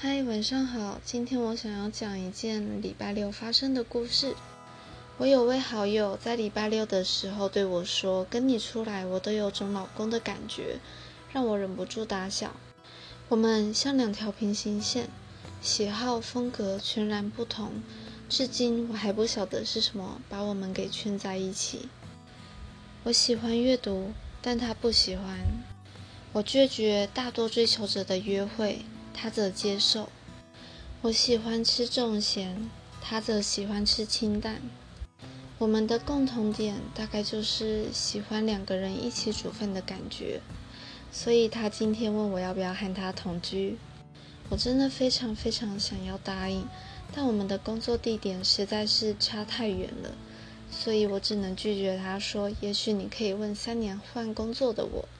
嗨，晚上好。今天我想要讲一件礼拜六发生的故事。我有位好友在礼拜六的时候对我说：“跟你出来，我都有种老公的感觉，让我忍不住打笑。我们像两条平行线，喜好风格全然不同。至今我还不晓得是什么把我们给圈在一起。我喜欢阅读，但他不喜欢。我拒绝大多追求者的约会。”他则接受。我喜欢吃重咸，他则喜欢吃清淡。我们的共同点大概就是喜欢两个人一起煮饭的感觉。所以他今天问我要不要和他同居。我真的非常非常想要答应，但我们的工作地点实在是差太远了，所以我只能拒绝他说：“也许你可以问三年换工作的我。”